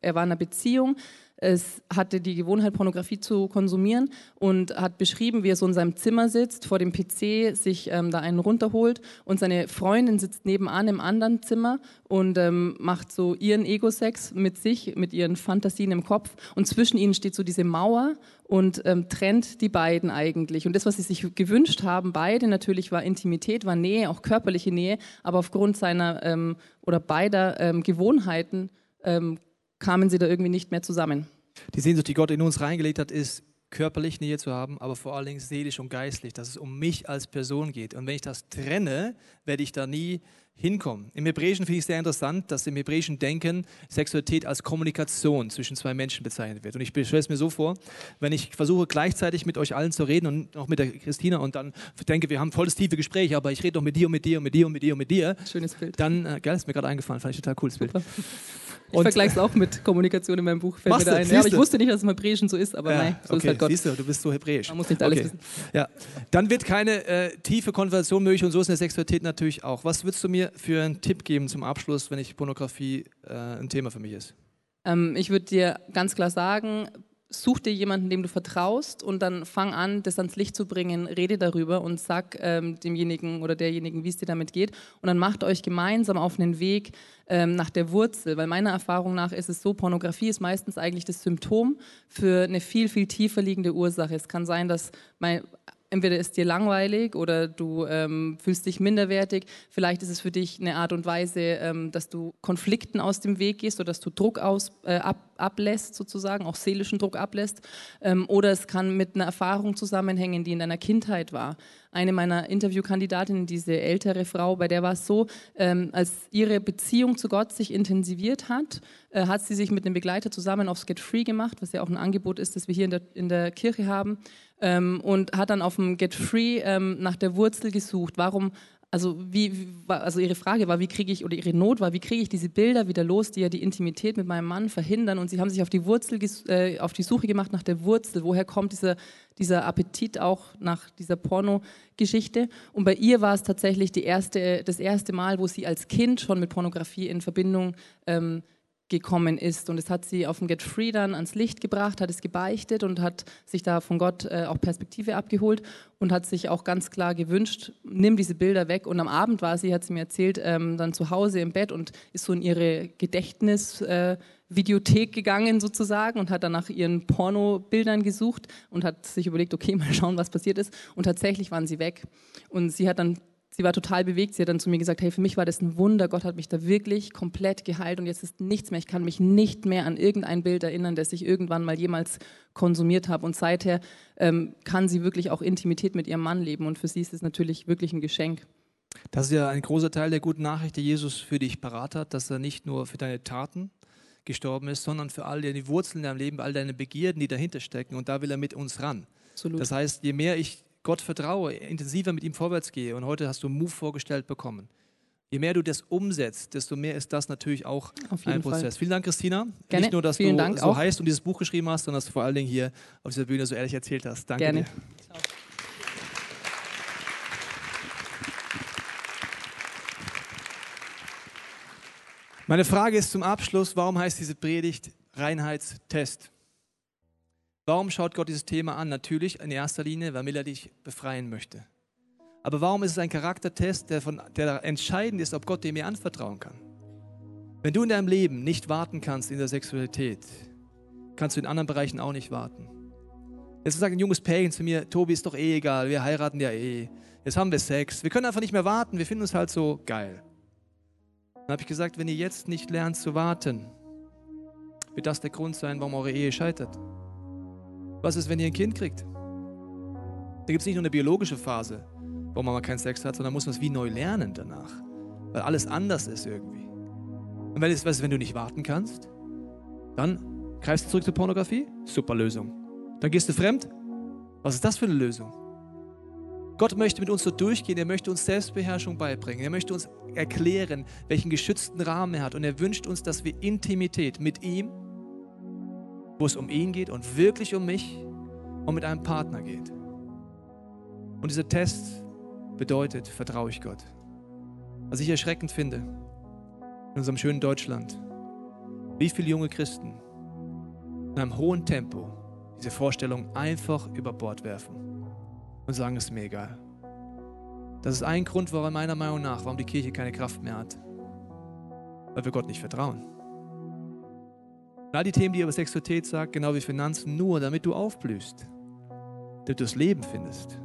Er war in einer Beziehung, es hatte die Gewohnheit, Pornografie zu konsumieren und hat beschrieben, wie er so in seinem Zimmer sitzt, vor dem PC, sich ähm, da einen runterholt und seine Freundin sitzt nebenan im anderen Zimmer und ähm, macht so ihren Ego-Sex mit sich, mit ihren Fantasien im Kopf und zwischen ihnen steht so diese Mauer und ähm, trennt die beiden eigentlich. Und das, was sie sich gewünscht haben, beide natürlich, war Intimität, war Nähe, auch körperliche Nähe, aber aufgrund seiner ähm, oder beider ähm, Gewohnheiten ähm, kamen sie da irgendwie nicht mehr zusammen. Die Sehnsucht, die Gott in uns reingelegt hat, ist körperlich Nähe zu haben, aber vor allen Dingen seelisch und geistlich, dass es um mich als Person geht. Und wenn ich das trenne, werde ich da nie hinkommen. Im Hebräischen finde ich es sehr interessant, dass im hebräischen Denken Sexualität als Kommunikation zwischen zwei Menschen bezeichnet wird. Und ich stelle es mir so vor, wenn ich versuche gleichzeitig mit euch allen zu reden und auch mit der Christina und dann denke, wir haben volles tiefe Gespräche, aber ich rede doch mit dir und mit dir und mit dir und mit dir und mit dir, Schönes Bild. dann, äh, geil, ist mir gerade eingefallen, fand ich total cooles Bild. Ich vergleiche es auch mit Kommunikation in meinem Buch. Fällt Machst mir da du? ein. Ja, ich wusste nicht, dass es im Hebräischen so ist, aber nein, so ist okay, halt Gott. siehst du, du bist so hebräisch. Man muss nicht alles okay. wissen. Ja, dann wird keine äh, tiefe Konversation möglich und so ist eine Sexualität natürlich auch. Was würdest du mir für einen Tipp geben zum Abschluss, wenn ich Pornografie äh, ein Thema für mich ist? Ähm, ich würde dir ganz klar sagen, such dir jemanden, dem du vertraust und dann fang an, das ans Licht zu bringen, rede darüber und sag ähm, demjenigen oder derjenigen, wie es dir damit geht. Und dann macht euch gemeinsam auf einen Weg ähm, nach der Wurzel, weil meiner Erfahrung nach ist es so, Pornografie ist meistens eigentlich das Symptom für eine viel, viel tiefer liegende Ursache. Es kann sein, dass mein, entweder ist dir langweilig oder du ähm, fühlst dich minderwertig. Vielleicht ist es für dich eine Art und Weise, ähm, dass du Konflikten aus dem Weg gehst oder dass du Druck aus, äh, ab, ablässt, sozusagen, auch seelischen Druck ablässt. Ähm, oder es kann mit einer Erfahrung zusammenhängen, die in deiner Kindheit war. Eine meiner Interviewkandidatinnen, diese ältere Frau, bei der war es so, ähm, als ihre Beziehung zu Gott sich intensiviert hat, äh, hat sie sich mit einem Begleiter zusammen aufs Get Free gemacht, was ja auch ein Angebot ist, das wir hier in der, in der Kirche haben, ähm, und hat dann auf dem Get Free ähm, nach der Wurzel gesucht. Warum also, wie, also ihre Frage war, wie kriege ich, oder ihre Not war, wie kriege ich diese Bilder wieder los, die ja die Intimität mit meinem Mann verhindern. Und sie haben sich auf die Wurzel, äh, auf die Suche gemacht nach der Wurzel. Woher kommt dieser, dieser Appetit auch nach dieser Pornogeschichte? Und bei ihr war es tatsächlich die erste, das erste Mal, wo sie als Kind schon mit Pornografie in Verbindung ähm, gekommen ist. Und es hat sie auf dem Get Free dann ans Licht gebracht, hat es gebeichtet und hat sich da von Gott äh, auch Perspektive abgeholt und hat sich auch ganz klar gewünscht, nimm diese Bilder weg. Und am Abend war sie, hat sie mir erzählt, ähm, dann zu Hause im Bett und ist so in ihre Gedächtnisvideothek äh, gegangen sozusagen und hat dann nach ihren Pornobildern gesucht und hat sich überlegt, okay, mal schauen, was passiert ist. Und tatsächlich waren sie weg. Und sie hat dann sie war total bewegt. Sie hat dann zu mir gesagt, hey, für mich war das ein Wunder. Gott hat mich da wirklich komplett geheilt und jetzt ist nichts mehr. Ich kann mich nicht mehr an irgendein Bild erinnern, das ich irgendwann mal jemals konsumiert habe. Und seither ähm, kann sie wirklich auch Intimität mit ihrem Mann leben und für sie ist es natürlich wirklich ein Geschenk. Das ist ja ein großer Teil der guten Nachricht, die Jesus für dich parat hat, dass er nicht nur für deine Taten gestorben ist, sondern für all deine Wurzeln in deinem Leben, all deine Begierden, die dahinter stecken. Und da will er mit uns ran. Absolut. Das heißt, je mehr ich Gott vertraue, intensiver mit ihm vorwärts gehe und heute hast du Move vorgestellt bekommen. Je mehr du das umsetzt, desto mehr ist das natürlich auch ein Prozess. Fall. Vielen Dank, Christina. Gerne. Nicht nur, dass Vielen du Dank so auch. heißt und dieses Buch geschrieben hast, sondern dass du vor allen Dingen hier auf dieser Bühne so ehrlich erzählt hast. Danke Gerne. dir. Meine Frage ist zum Abschluss, warum heißt diese Predigt Reinheitstest? Warum schaut Gott dieses Thema an? Natürlich in erster Linie, weil er dich befreien möchte. Aber warum ist es ein Charaktertest, der, von, der entscheidend ist, ob Gott dir mehr anvertrauen kann? Wenn du in deinem Leben nicht warten kannst in der Sexualität, kannst du in anderen Bereichen auch nicht warten. Jetzt sagt ein junges Pärchen zu mir, Tobi, ist doch eh egal, wir heiraten ja eh. Jetzt haben wir Sex. Wir können einfach nicht mehr warten, wir finden uns halt so geil. Dann habe ich gesagt, wenn ihr jetzt nicht lernt zu warten, wird das der Grund sein, warum eure Ehe scheitert. Was ist, wenn ihr ein Kind kriegt? Da gibt es nicht nur eine biologische Phase, wo man mal keinen Sex hat, sondern muss man es wie neu lernen danach. Weil alles anders ist irgendwie. Und wenn, was, wenn du nicht warten kannst, dann greifst du zurück zur Pornografie? Super Lösung. Dann gehst du fremd? Was ist das für eine Lösung? Gott möchte mit uns so durchgehen, er möchte uns Selbstbeherrschung beibringen, er möchte uns erklären, welchen geschützten Rahmen er hat und er wünscht uns, dass wir Intimität mit ihm wo es um ihn geht und wirklich um mich und mit einem Partner geht. Und dieser Test bedeutet, vertraue ich Gott. Was ich erschreckend finde, in unserem schönen Deutschland, wie viele junge Christen in einem hohen Tempo diese Vorstellung einfach über Bord werfen und sagen, es ist mir egal. Das ist ein Grund, warum meiner Meinung nach, warum die Kirche keine Kraft mehr hat. Weil wir Gott nicht vertrauen. Und all die Themen, die ihr über Sexualität sagt, genau wie Finanzen, nur damit du aufblühst, damit du das Leben findest.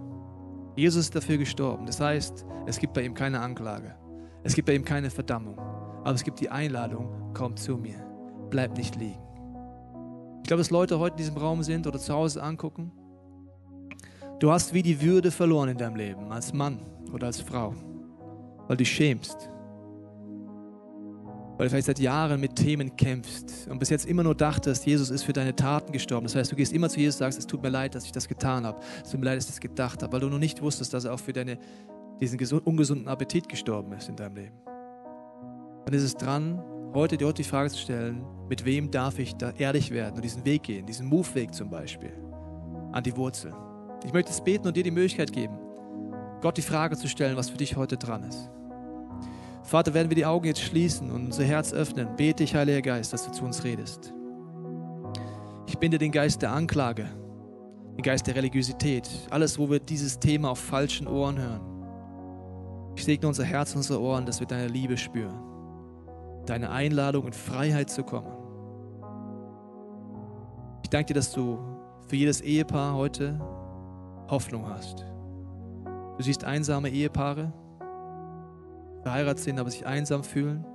Jesus ist dafür gestorben. Das heißt, es gibt bei ihm keine Anklage. Es gibt bei ihm keine Verdammung. Aber es gibt die Einladung, komm zu mir. Bleib nicht liegen. Ich glaube, dass Leute heute in diesem Raum sind oder zu Hause angucken. Du hast wie die Würde verloren in deinem Leben, als Mann oder als Frau, weil du schämst, weil du vielleicht seit Jahren mit Themen kämpfst und bis jetzt immer nur dachtest, Jesus ist für deine Taten gestorben. Das heißt, du gehst immer zu Jesus und sagst, es tut mir leid, dass ich das getan habe. Es tut mir leid, dass ich das gedacht habe, weil du noch nicht wusstest, dass er auch für deine, diesen ungesunden Appetit gestorben ist in deinem Leben. Dann ist es dran, heute dir die Frage zu stellen, mit wem darf ich da ehrlich werden und diesen Weg gehen, diesen Move-Weg zum Beispiel, an die Wurzel. Ich möchte es beten und dir die Möglichkeit geben, Gott die Frage zu stellen, was für dich heute dran ist. Vater, werden wir die Augen jetzt schließen und unser Herz öffnen, bete ich, Heiliger Geist, dass du zu uns redest. Ich binde den Geist der Anklage, den Geist der Religiosität, alles, wo wir dieses Thema auf falschen Ohren hören. Ich segne unser Herz und unsere Ohren, dass wir deine Liebe spüren, deine Einladung in Freiheit zu kommen. Ich danke dir, dass du für jedes Ehepaar heute Hoffnung hast. Du siehst einsame Ehepaare, verheiratet sind, aber sich einsam fühlen.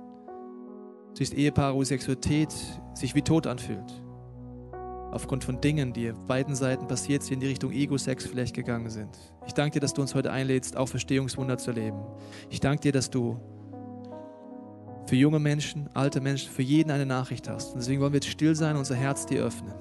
Du siehst Ehepaare, wo Sexualität sich wie tot anfühlt. Aufgrund von Dingen, die auf beiden Seiten passiert sind, in die Richtung Ego-Sex vielleicht gegangen sind. Ich danke dir, dass du uns heute einlädst, auch Verstehungswunder zu leben. Ich danke dir, dass du für junge Menschen, alte Menschen, für jeden eine Nachricht hast. Und deswegen wollen wir jetzt still sein und unser Herz dir öffnen.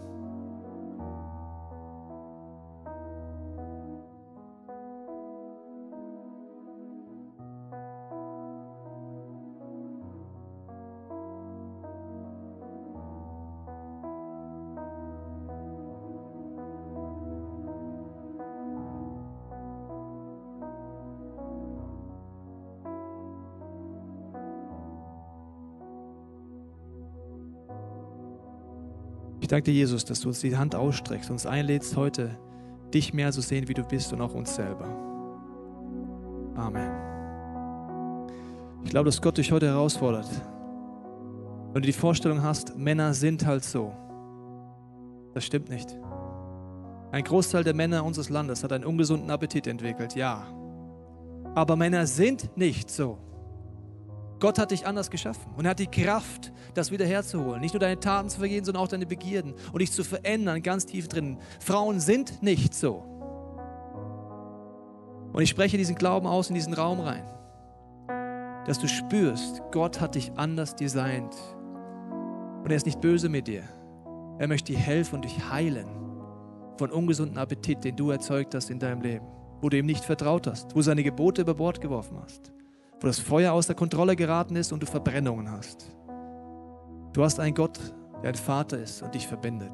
Danke dir, Jesus, dass du uns die Hand ausstreckst, uns einlädst, heute dich mehr zu sehen, wie du bist und auch uns selber. Amen. Ich glaube, dass Gott dich heute herausfordert. Wenn du die Vorstellung hast, Männer sind halt so. Das stimmt nicht. Ein Großteil der Männer unseres Landes hat einen ungesunden Appetit entwickelt, ja. Aber Männer sind nicht so. Gott hat dich anders geschaffen und er hat die Kraft, das wiederherzuholen. Nicht nur deine Taten zu vergehen, sondern auch deine Begierden und dich zu verändern, ganz tief drin. Frauen sind nicht so. Und ich spreche diesen Glauben aus in diesen Raum rein, dass du spürst, Gott hat dich anders designt. Und er ist nicht böse mit dir. Er möchte dir helfen und dich heilen von ungesunden Appetit, den du erzeugt hast in deinem Leben, wo du ihm nicht vertraut hast, wo seine Gebote über Bord geworfen hast wo das Feuer aus der Kontrolle geraten ist und du Verbrennungen hast. Du hast einen Gott, der ein Vater ist und dich verbindet,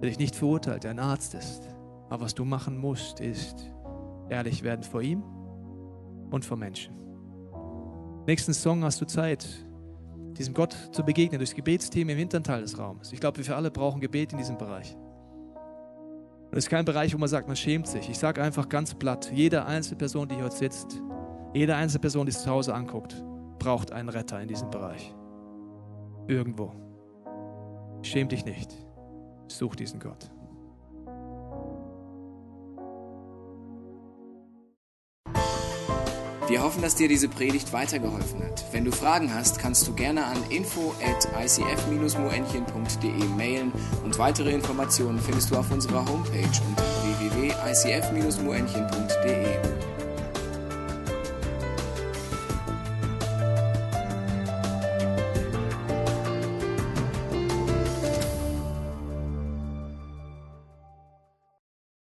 der dich nicht verurteilt, der ein Arzt ist. Aber was du machen musst, ist ehrlich werden vor ihm und vor Menschen. Nächsten Song hast du Zeit, diesem Gott zu begegnen, durchs Gebetsteam im hinteren Teil des Raumes. Ich glaube, wir alle brauchen Gebet in diesem Bereich. Und es ist kein Bereich, wo man sagt, man schämt sich. Ich sage einfach ganz platt, jede einzelne Person, die hier sitzt, jede einzelne Person, die es zu Hause anguckt, braucht einen Retter in diesem Bereich. Irgendwo. Schäm dich nicht. Such diesen Gott. Wir hoffen, dass dir diese Predigt weitergeholfen hat. Wenn du Fragen hast, kannst du gerne an info at icf-moenchen.de mailen und weitere Informationen findest du auf unserer Homepage unter www.icf-moenchen.de.